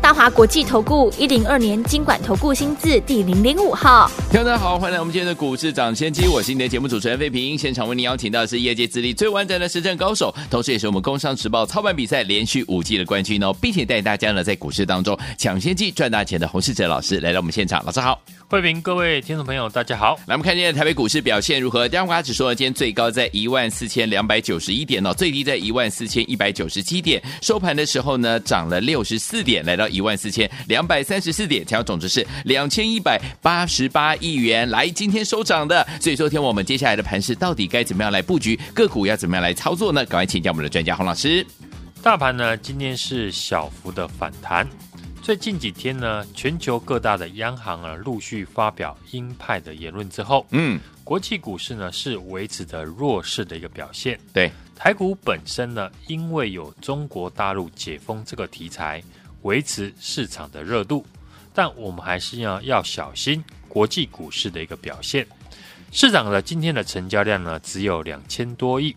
大华国际投顾一零二年经管投顾新字第零零五号，听众大家好，欢迎来我们今天的股市涨先机，我是你的节目主持人费平，现场为您邀请到的是业界资历最完整的实战高手，同时也是我们工商时报操盘比赛连续五季的冠军哦，并且带大家呢在股市当中抢先机赚大钱的洪世哲老师来到我们现场，老师好。慧平，各位听众朋友，大家好。来，我们看今天台北股市表现如何？加华指数呢，今天最高在一万四千两百九十一点哦，最低在一万四千一百九十七点。收盘的时候呢，涨了六十四点，来到一万四千两百三十四点，成交总值是两千一百八十八亿元。来，今天收涨的，所以说天我们接下来的盘势到底该怎么样来布局？个股要怎么样来操作呢？赶快请教我们的专家洪老师。大盘呢，今天是小幅的反弹。最近几天呢，全球各大的央行啊陆续发表鹰派的言论之后，嗯，国际股市呢是维持着弱势的一个表现。对，台股本身呢，因为有中国大陆解封这个题材，维持市场的热度，但我们还是要要小心国际股市的一个表现。市场的今天的成交量呢只有两千多亿，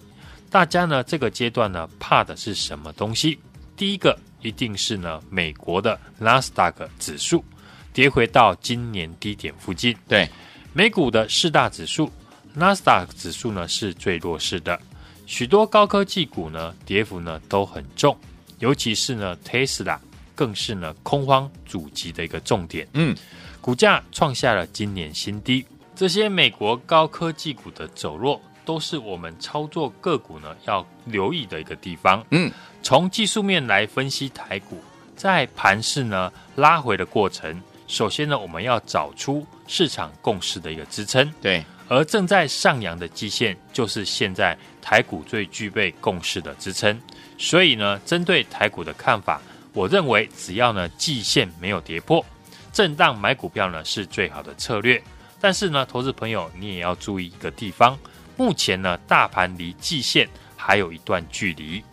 大家呢这个阶段呢怕的是什么东西？第一个。一定是呢，美国的纳斯达克指数跌回到今年低点附近。对，美股的四大指数，纳斯达克指数呢是最弱势的，许多高科技股呢跌幅呢都很重，尤其是呢特斯拉更是呢空方阻击的一个重点。嗯，股价创下了今年新低。这些美国高科技股的走弱，都是我们操作个股呢要留意的一个地方。嗯。从技术面来分析台股，在盘势呢拉回的过程，首先呢我们要找出市场共识的一个支撑。对，而正在上扬的季线就是现在台股最具备共识的支撑。所以呢，针对台股的看法，我认为只要呢季线没有跌破，震荡买股票呢是最好的策略。但是呢，投资朋友你也要注意一个地方，目前呢大盘离季线还有一段距离。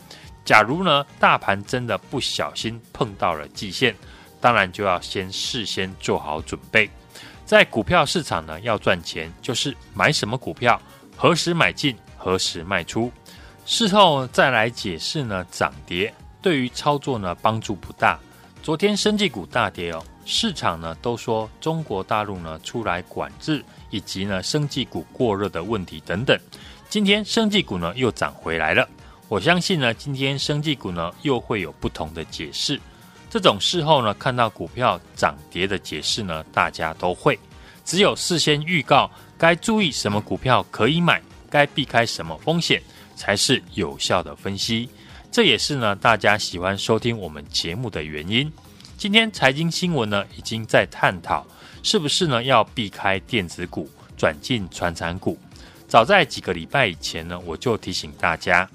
假如呢，大盘真的不小心碰到了季线，当然就要先事先做好准备。在股票市场呢，要赚钱，就是买什么股票，何时买进，何时卖出，事后再来解释呢，涨跌对于操作呢帮助不大。昨天生技股大跌哦，市场呢都说中国大陆呢出来管制，以及呢生技股过热的问题等等。今天生技股呢又涨回来了。我相信呢，今天生技股呢又会有不同的解释。这种事后呢看到股票涨跌的解释呢，大家都会。只有事先预告该注意什么股票可以买，该避开什么风险，才是有效的分析。这也是呢大家喜欢收听我们节目的原因。今天财经新闻呢已经在探讨，是不是呢要避开电子股，转进传产股。早在几个礼拜以前呢，我就提醒大家。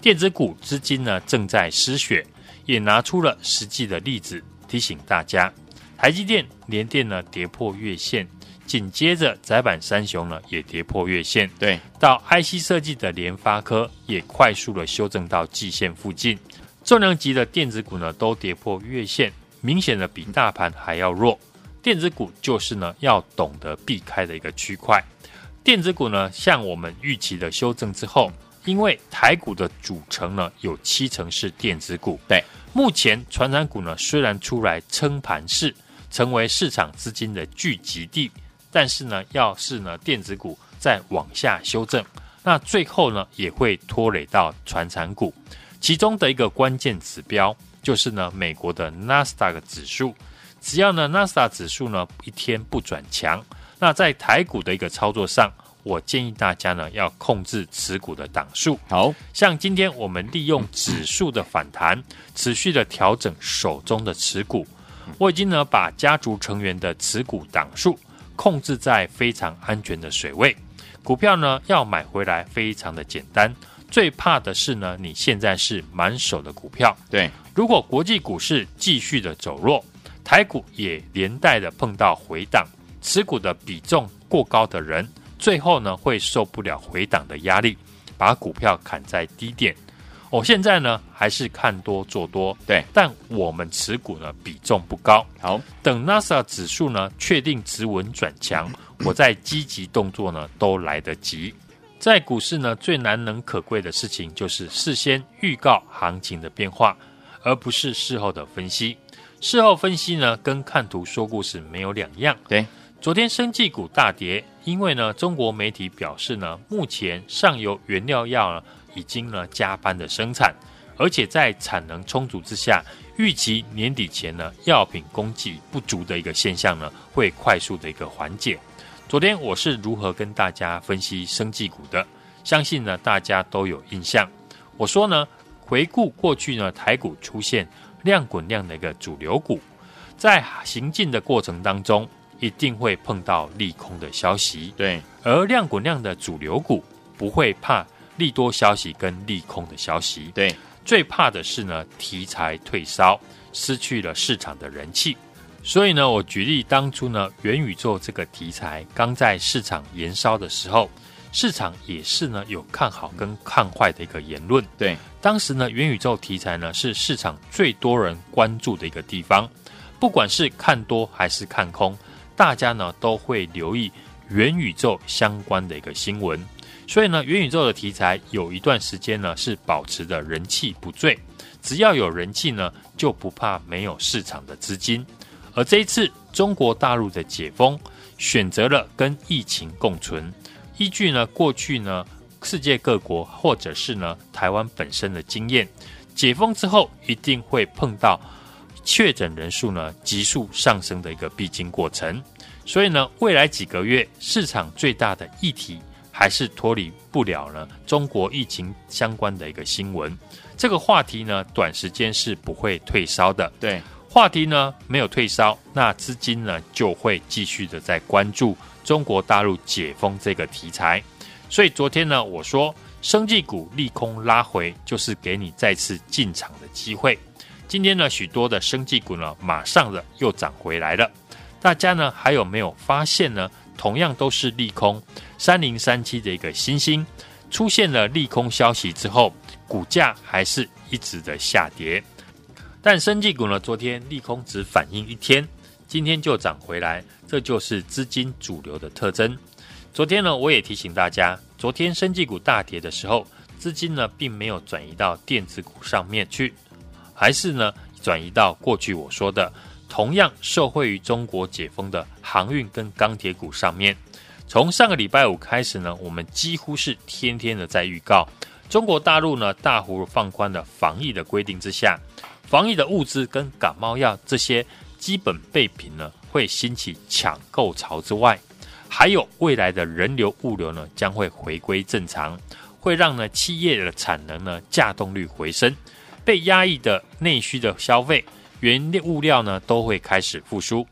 电子股资金呢正在失血，也拿出了实际的例子提醒大家。台积电、联电呢跌破月线，紧接着窄板三雄呢也跌破月线。对，到 IC 设计的联发科也快速的修正到季线附近。重量级的电子股呢都跌破月线，明显的比大盘还要弱。电子股就是呢要懂得避开的一个区块。电子股呢像我们预期的修正之后。因为台股的组成呢，有七成是电子股。对，目前传产股呢虽然出来撑盘势，成为市场资金的聚集地，但是呢，要是呢电子股再往下修正，那最后呢也会拖累到传产股。其中的一个关键指标就是呢美国的纳斯达克指数，只要呢纳斯达克指数呢一天不转强，那在台股的一个操作上。我建议大家呢要控制持股的档数，好像今天我们利用指数的反弹，持续的调整手中的持股。我已经呢把家族成员的持股档数控制在非常安全的水位。股票呢要买回来非常的简单，最怕的是呢你现在是满手的股票。对，如果国际股市继续的走弱，台股也连带的碰到回档，持股的比重过高的人。最后呢，会受不了回档的压力，把股票砍在低点。我、哦、现在呢还是看多做多，对，但我们持股呢比重不高。好，等 NASA 指数呢确定止稳转强，我再积极动作呢都来得及。在股市呢最难能可贵的事情就是事先预告行情的变化，而不是事后的分析。事后分析呢跟看图说故事没有两样。对，昨天生技股大跌，因为呢中国媒体表示呢目前上游原料药呢。已经呢加班的生产，而且在产能充足之下，预期年底前呢药品供给不足的一个现象呢会快速的一个缓解。昨天我是如何跟大家分析生技股的？相信呢大家都有印象。我说呢，回顾过去呢台股出现量滚量的一个主流股，在行进的过程当中，一定会碰到利空的消息。对，而量滚量的主流股不会怕。利多消息跟利空的消息，对，最怕的是呢题材退烧，失去了市场的人气。所以呢，我举例当初呢元宇宙这个题材刚在市场延烧的时候，市场也是呢有看好跟看坏的一个言论。对，当时呢元宇宙题材呢是市场最多人关注的一个地方，不管是看多还是看空，大家呢都会留意元宇宙相关的一个新闻。所以呢，元宇宙的题材有一段时间呢是保持的人气不坠，只要有人气呢，就不怕没有市场的资金。而这一次中国大陆的解封，选择了跟疫情共存，依据呢过去呢世界各国或者是呢台湾本身的经验，解封之后一定会碰到确诊人数呢急速上升的一个必经过程。所以呢，未来几个月市场最大的议题。还是脱离不了呢中国疫情相关的一个新闻，这个话题呢，短时间是不会退烧的。对，话题呢没有退烧，那资金呢就会继续的在关注中国大陆解封这个题材。所以昨天呢，我说生技股利空拉回，就是给你再次进场的机会。今天呢，许多的生技股呢，马上的又涨回来了。大家呢还有没有发现呢？同样都是利空。三零三七的一个新星出现了利空消息之后，股价还是一直的下跌。但生技股呢，昨天利空只反应一天，今天就涨回来，这就是资金主流的特征。昨天呢，我也提醒大家，昨天生技股大跌的时候，资金呢并没有转移到电子股上面去，还是呢转移到过去我说的同样受惠于中国解封的航运跟钢铁股上面。从上个礼拜五开始呢，我们几乎是天天的在预告，中国大陆呢大幅放宽了防疫的规定之下，防疫的物资跟感冒药这些基本备品呢会兴起抢购潮之外，还有未来的人流物流呢将会回归正常，会让呢企业的产能呢稼动率回升，被压抑的内需的消费原物料呢都会开始复苏，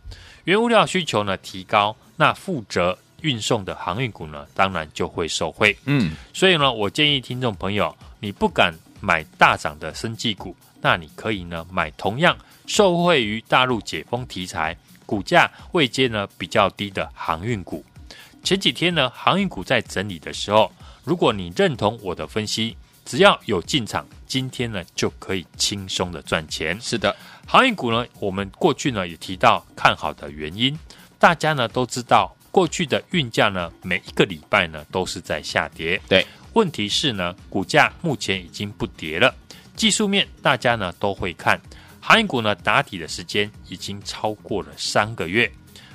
原物料需求呢提高，那负责。运送的航运股呢，当然就会受惠。嗯，所以呢，我建议听众朋友，你不敢买大涨的生技股，那你可以呢买同样受惠于大陆解封题材、股价位阶呢比较低的航运股。前几天呢，航运股在整理的时候，如果你认同我的分析，只要有进场，今天呢就可以轻松的赚钱。是的，航运股呢，我们过去呢也提到看好的原因，大家呢都知道。过去的运价呢，每一个礼拜呢都是在下跌。对，问题是呢，股价目前已经不跌了。技术面大家呢都会看，航运股呢打底的时间已经超过了三个月，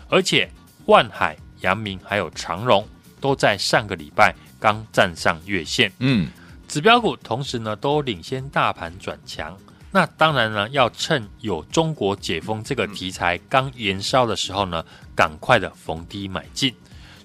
而且万海、阳明还有长荣都在上个礼拜刚站上月线。嗯，指标股同时呢都领先大盘转强。那当然呢，要趁有中国解封这个题材刚延烧的时候呢，赶快的逢低买进。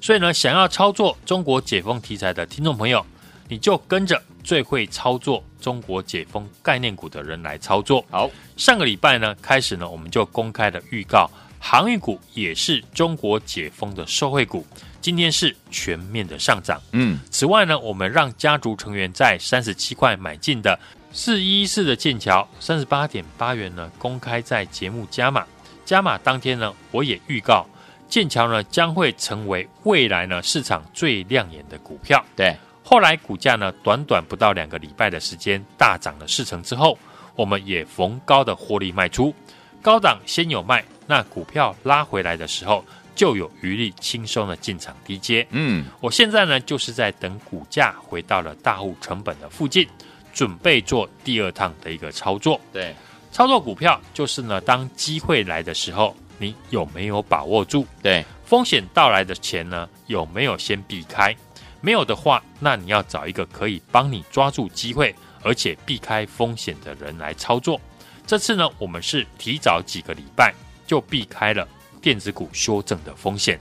所以呢，想要操作中国解封题材的听众朋友，你就跟着最会操作中国解封概念股的人来操作。好，上个礼拜呢开始呢，我们就公开的预告，航运股也是中国解封的受惠股。今天是全面的上涨。嗯，此外呢，我们让家族成员在三十七块买进的。四一四的剑桥三十八点八元呢，公开在节目加码，加码当天呢，我也预告剑桥呢将会成为未来呢市场最亮眼的股票。对，后来股价呢，短短不到两个礼拜的时间，大涨了四成之后，我们也逢高的获利卖出，高档先有卖，那股票拉回来的时候，就有余力轻松的进场低接。嗯，我现在呢，就是在等股价回到了大户成本的附近，准备做第二趟的一个操作。对，操作股票就是呢，当机会来的时候，你有没有把握住？对，风险到来的钱呢，有没有先避开？没有的话，那你要找一个可以帮你抓住机会，而且避开风险的人来操作。这次呢，我们是提早几个礼拜就避开了。电子股修正的风险，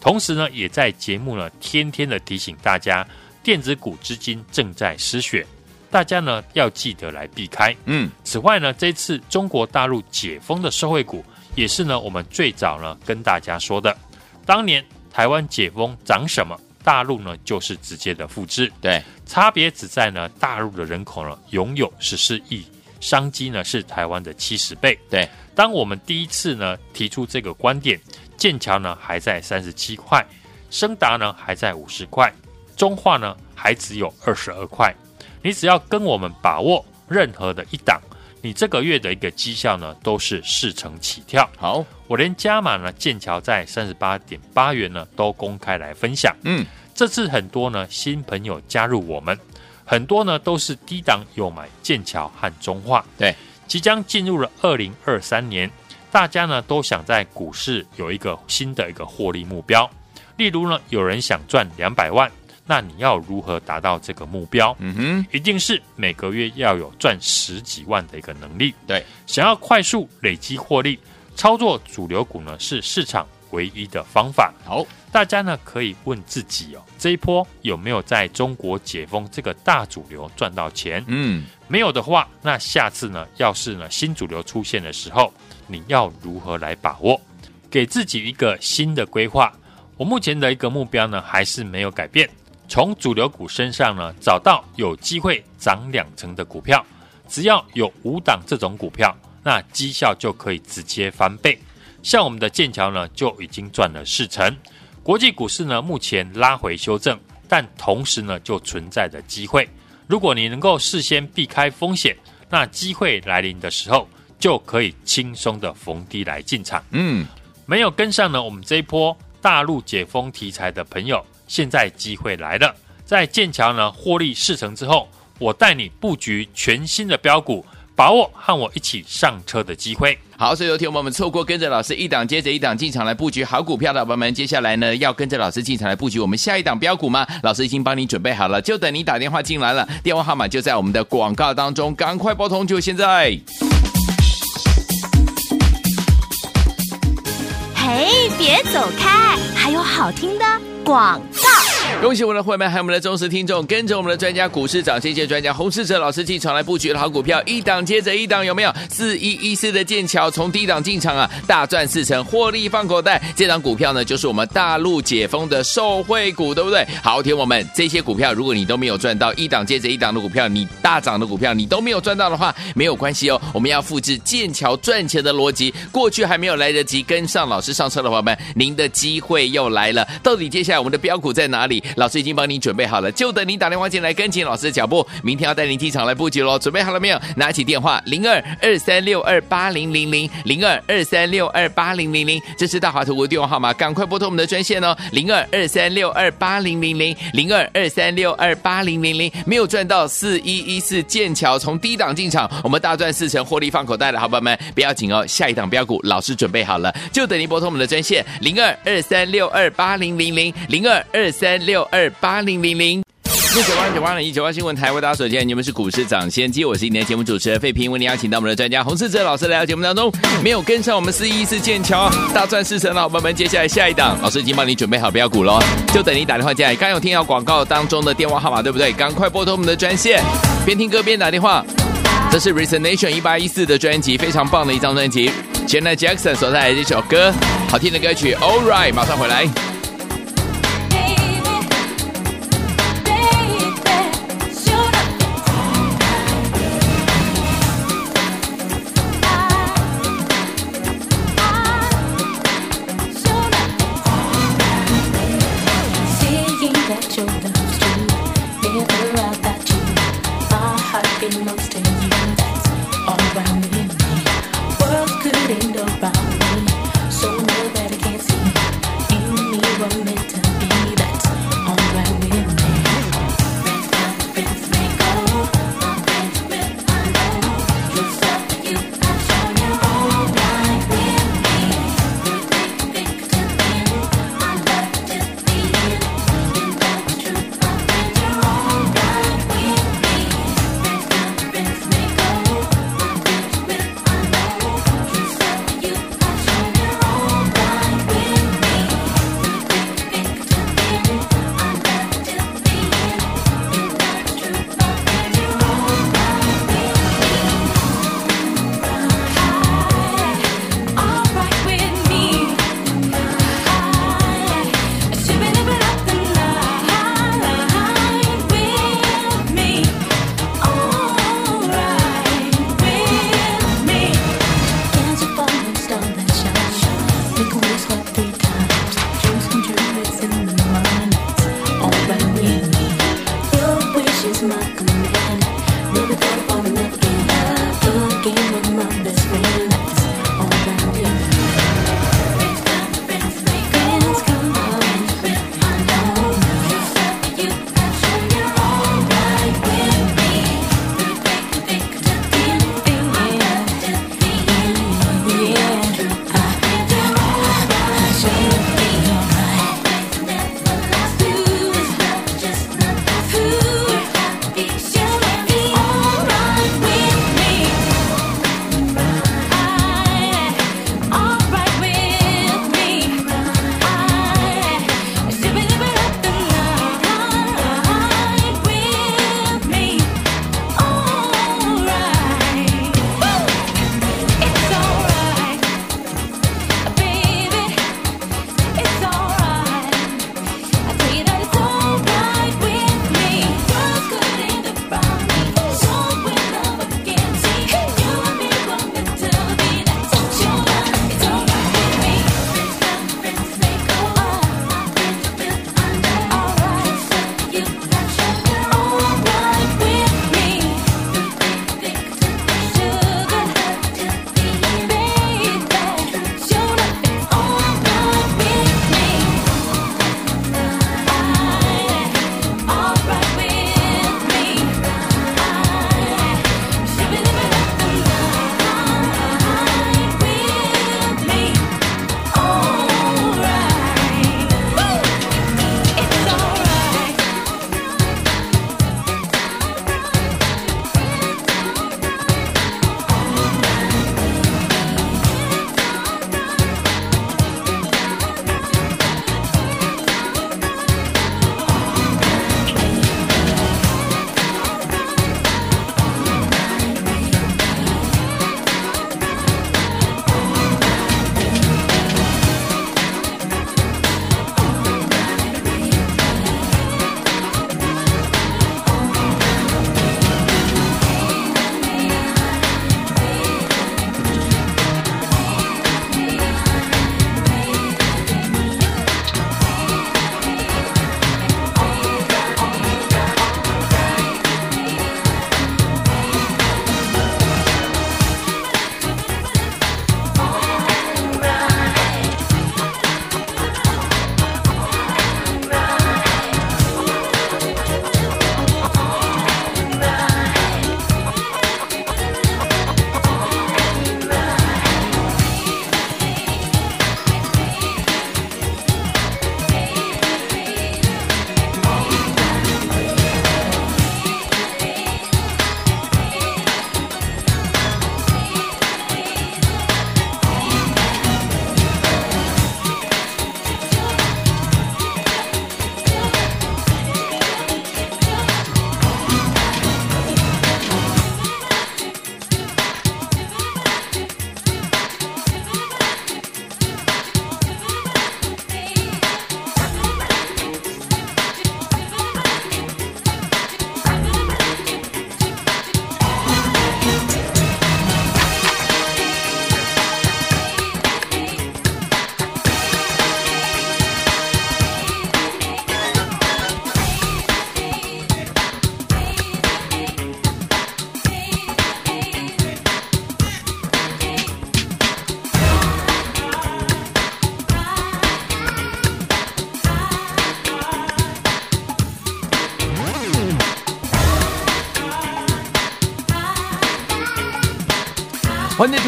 同时呢，也在节目呢天天的提醒大家，电子股资金正在失血，大家呢要记得来避开。嗯，此外呢，这次中国大陆解封的社会股，也是呢我们最早呢跟大家说的，当年台湾解封涨什么，大陆呢就是直接的复制，对，差别只在呢大陆的人口呢拥有十四亿。商机呢是台湾的七十倍。对，当我们第一次呢提出这个观点，剑桥呢还在三十七块，升达呢还在五十块，中化呢还只有二十二块。你只要跟我们把握任何的一档，你这个月的一个绩效呢都是四成起跳。好，我连加码呢剑桥在三十八点八元呢都公开来分享。嗯，这次很多呢新朋友加入我们。很多呢都是低档有买剑桥和中化，对，即将进入了二零二三年，大家呢都想在股市有一个新的一个获利目标。例如呢，有人想赚两百万，那你要如何达到这个目标？嗯哼，一定是每个月要有赚十几万的一个能力。对，想要快速累积获利，操作主流股呢是市场唯一的方法。好。大家呢可以问自己哦，这一波有没有在中国解封这个大主流赚到钱？嗯，没有的话，那下次呢，要是呢新主流出现的时候，你要如何来把握？给自己一个新的规划。我目前的一个目标呢，还是没有改变，从主流股身上呢找到有机会涨两成的股票，只要有五档这种股票，那绩效就可以直接翻倍。像我们的剑桥呢，就已经赚了四成。国际股市呢，目前拉回修正，但同时呢，就存在着机会。如果你能够事先避开风险，那机会来临的时候，就可以轻松的逢低来进场。嗯，没有跟上呢，我们这一波大陆解封题材的朋友，现在机会来了。在剑桥呢获利四成之后，我带你布局全新的标股。把握和我一起上车的机会。好，所以有听我们错过跟着老师一档接着一档进场来布局好股票的伙伴们，接下来呢要跟着老师进场来布局我们下一档标股吗？老师已经帮你准备好了，就等你打电话进来了。电话号码就在我们的广告当中，赶快拨通，就现在。嘿，别走开，还有好听的广告。恭喜我们的会员们，还有我们的忠实听众，跟着我们的专家股市涨，谢谢专家洪世哲老师进场来布局的好股票，一档接着一档，有没有？四一一四的剑桥从低档进场啊，大赚四成，获利放口袋。这档股票呢，就是我们大陆解封的受惠股，对不对？好，听我们这些股票，如果你都没有赚到一档接着一档的股票，你大涨的股票你都没有赚到的话，没有关系哦。我们要复制剑桥赚钱的逻辑，过去还没有来得及跟上老师上车的伙伴们，您的机会又来了。到底接下来我们的标股在哪里？老师已经帮你准备好了，就等你打电话进来跟紧老师的脚步。明天要带您进场来布局喽，准备好了没有？拿起电话零二二三六二八零零零零二二三六二八零零零，这是大华图的电话号码，赶快拨通我们的专线哦，零二二三六二八零零零零二二三六二八零零零。没有赚到四一一四剑桥从低档进场，我们大赚四成，获利放口袋的好朋友们，不要紧哦，下一档标股老师准备好了，就等您拨通我们的专线零二二三六二八零零零零二二三六六二。八零零零，九八九八零一九八新闻台为大家所见，你们是股市涨先机，我是今天的节目主持人费平，为您邀请到我们的专家洪世哲老师来到节目当中。没有跟上我们四一四剑桥大赚四成的伙伴们，接下来下一档，老师已经帮你准备好标股喽，就等你打电话进来。刚有听到广告当中的电话号码对不对？赶快拨通我们的专线，边听歌边打电话。这是 Resonation 一八一四的专辑，非常棒的一张专辑。Janet Jackson 所带来的这首歌，好听的歌曲，All Right，马上回来。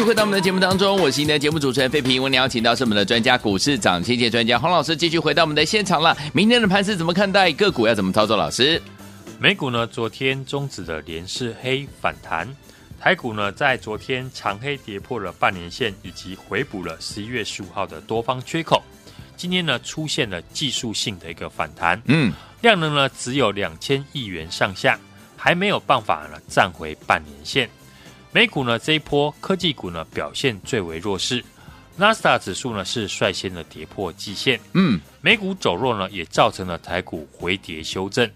回到我们的节目当中，我是您的节目主持人费平。我们邀请到是我们的专家股市涨跌专家洪老师，继续回到我们的现场了。明天的盘势怎么看待？个股要怎么操作？老师，美股呢？昨天终止了连四黑反弹，台股呢在昨天长黑跌破了半年线，以及回补了十一月十五号的多方缺口。今天呢出现了技术性的一个反弹，嗯，量能呢只有两千亿元上下，还没有办法呢站回半年线。美股呢这一波科技股呢表现最为弱势，纳斯达指数呢是率先的跌破季线，嗯，美股走弱呢也造成了台股回跌修正。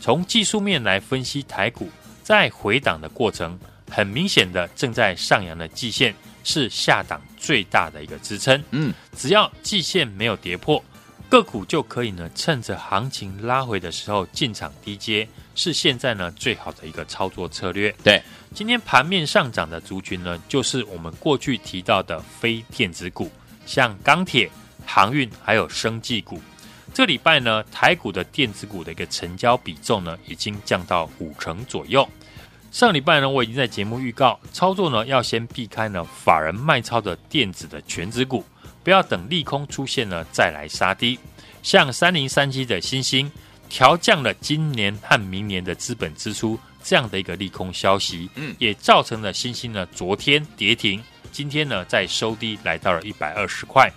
从技术面来分析，台股在回档的过程，很明显的正在上扬的季线是下档最大的一个支撑，嗯，只要季线没有跌破，个股就可以呢趁着行情拉回的时候进场低接，是现在呢最好的一个操作策略。对。今天盘面上涨的族群呢，就是我们过去提到的非电子股，像钢铁、航运还有生技股。这礼拜呢，台股的电子股的一个成交比重呢，已经降到五成左右。上礼拜呢，我已经在节目预告，操作呢要先避开呢法人卖超的电子的权值股，不要等利空出现了再来杀低。像三零三七的新兴，调降了今年和明年的资本支出。这样的一个利空消息，嗯，也造成了星星呢昨天跌停，今天呢再收低来到了一百二十块。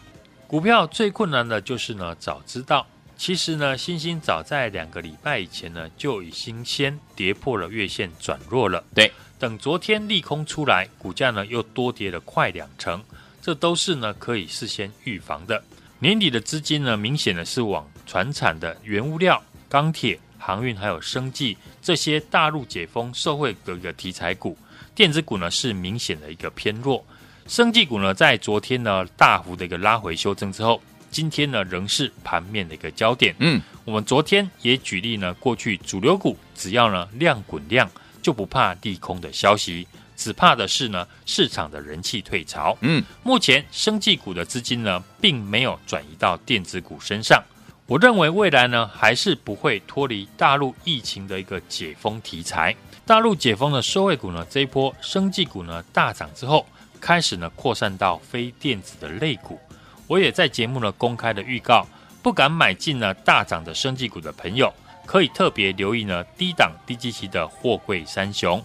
股票最困难的就是呢早知道，其实呢星星早在两个礼拜以前呢就已经先跌破了月线转弱了。对，等昨天利空出来，股价呢又多跌了快两成，这都是呢可以事先预防的。年底的资金呢明显的是往传产的原物料、钢铁。航运还有生技这些大陆解封受惠的一个题材股，电子股呢是明显的一个偏弱，生技股呢在昨天呢大幅的一个拉回修正之后，今天呢仍是盘面的一个焦点。嗯，我们昨天也举例呢，过去主流股只要呢量滚量就不怕利空的消息，只怕的是呢市场的人气退潮。嗯，目前生技股的资金呢并没有转移到电子股身上。我认为未来呢，还是不会脱离大陆疫情的一个解封题材。大陆解封的受惠股呢，这一波生技股呢大涨之后，开始呢扩散到非电子的类股。我也在节目呢公开的预告，不敢买进呢大涨的生技股的朋友，可以特别留意呢低档低基期的货柜三雄。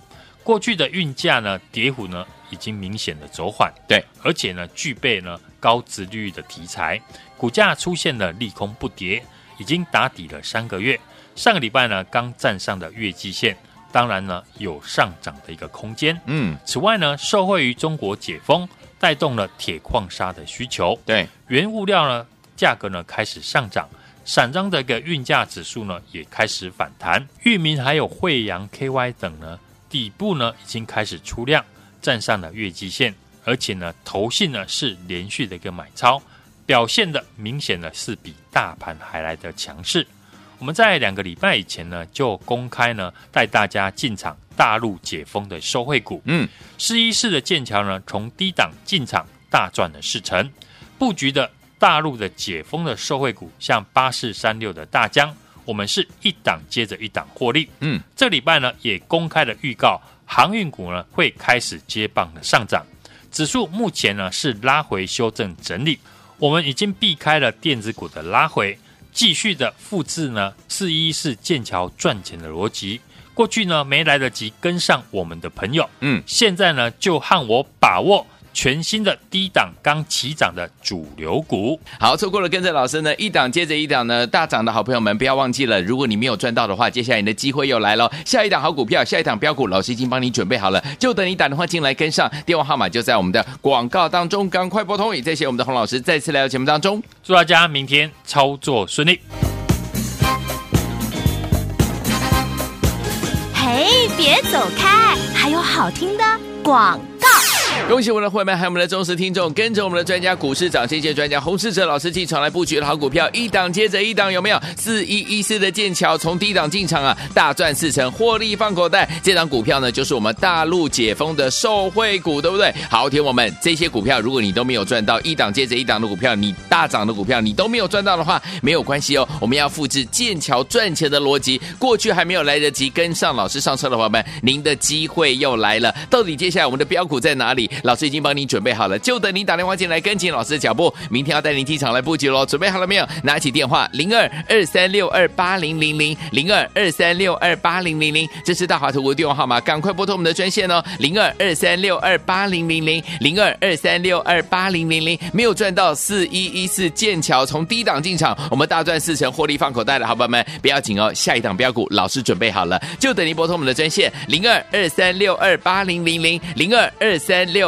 过去的运价呢跌幅呢已经明显的走缓，对，而且呢具备呢高殖利率的题材。股价出现了利空不跌，已经打底了三个月。上个礼拜呢，刚站上的月季线，当然呢有上涨的一个空间。嗯，此外呢，受惠于中国解封，带动了铁矿砂的需求。对，原物料呢价格呢开始上涨，散装的一个运价指数呢也开始反弹。裕民还有惠阳 KY 等呢底部呢已经开始出量，站上了月季线，而且呢投信呢是连续的一个买超。表现的明显呢是比大盘还来的强势。我们在两个礼拜以前呢，就公开呢带大家进场大陆解封的受惠股。嗯，四一四的剑桥呢，从低档进场大赚了四成。布局的大陆的解封的受惠股，像八四三六的大江，我们是一档接着一档获利。嗯，这礼拜呢也公开了预告，航运股呢会开始接棒的上涨。指数目前呢是拉回修正整理。我们已经避开了电子股的拉回，继续的复制呢四一四剑桥赚钱的逻辑。过去呢没来得及跟上我们的朋友，嗯，现在呢就和我把握。全新的低档刚起涨的主流股，好，错过了跟着老师呢一档接着一档呢大涨的好朋友们，不要忘记了，如果你没有赚到的话，接下来你的机会又来了，下一档好股票，下一档标股，老师已经帮你准备好了，就等你打电话进来跟上，电话号码就在我们的广告当中，赶快拨通。也谢谢我们的洪老师再次来到节目当中，祝大家明天操作顺利。嘿，别走开，还有好听的广告。恭喜我们的会员，还有我们的忠实听众，跟着我们的专家股市长，这些专家洪世哲老师进场来布局的好股票，一档接着一档有没有？四一一四的剑桥从低档进场啊，大赚四成，获利放口袋。这档股票呢，就是我们大陆解封的受惠股，对不对？好，听我们这些股票，如果你都没有赚到一档接着一档的股票，你大涨的股票你都没有赚到的话，没有关系哦。我们要复制剑桥赚钱的逻辑，过去还没有来得及跟上老师上车的伙伴们，您的机会又来了。到底接下来我们的标股在哪里？老师已经帮你准备好了，就等你打电话进来跟紧老师的脚步。明天要带您进场来布局喽，准备好了没有？拿起电话零二二三六二八零零零零二二三六二八零零零，这是大华投资的电话号码，赶快拨通我们的专线哦。零二二三六二八零零零零二二三六二八零零零，没有赚到四一一四剑桥从低档进场，我们大赚四成获利放口袋的好朋友们，不要紧哦，下一档标股老师准备好了，就等你拨通我们的专线零二二三六二八零零零零二二三六。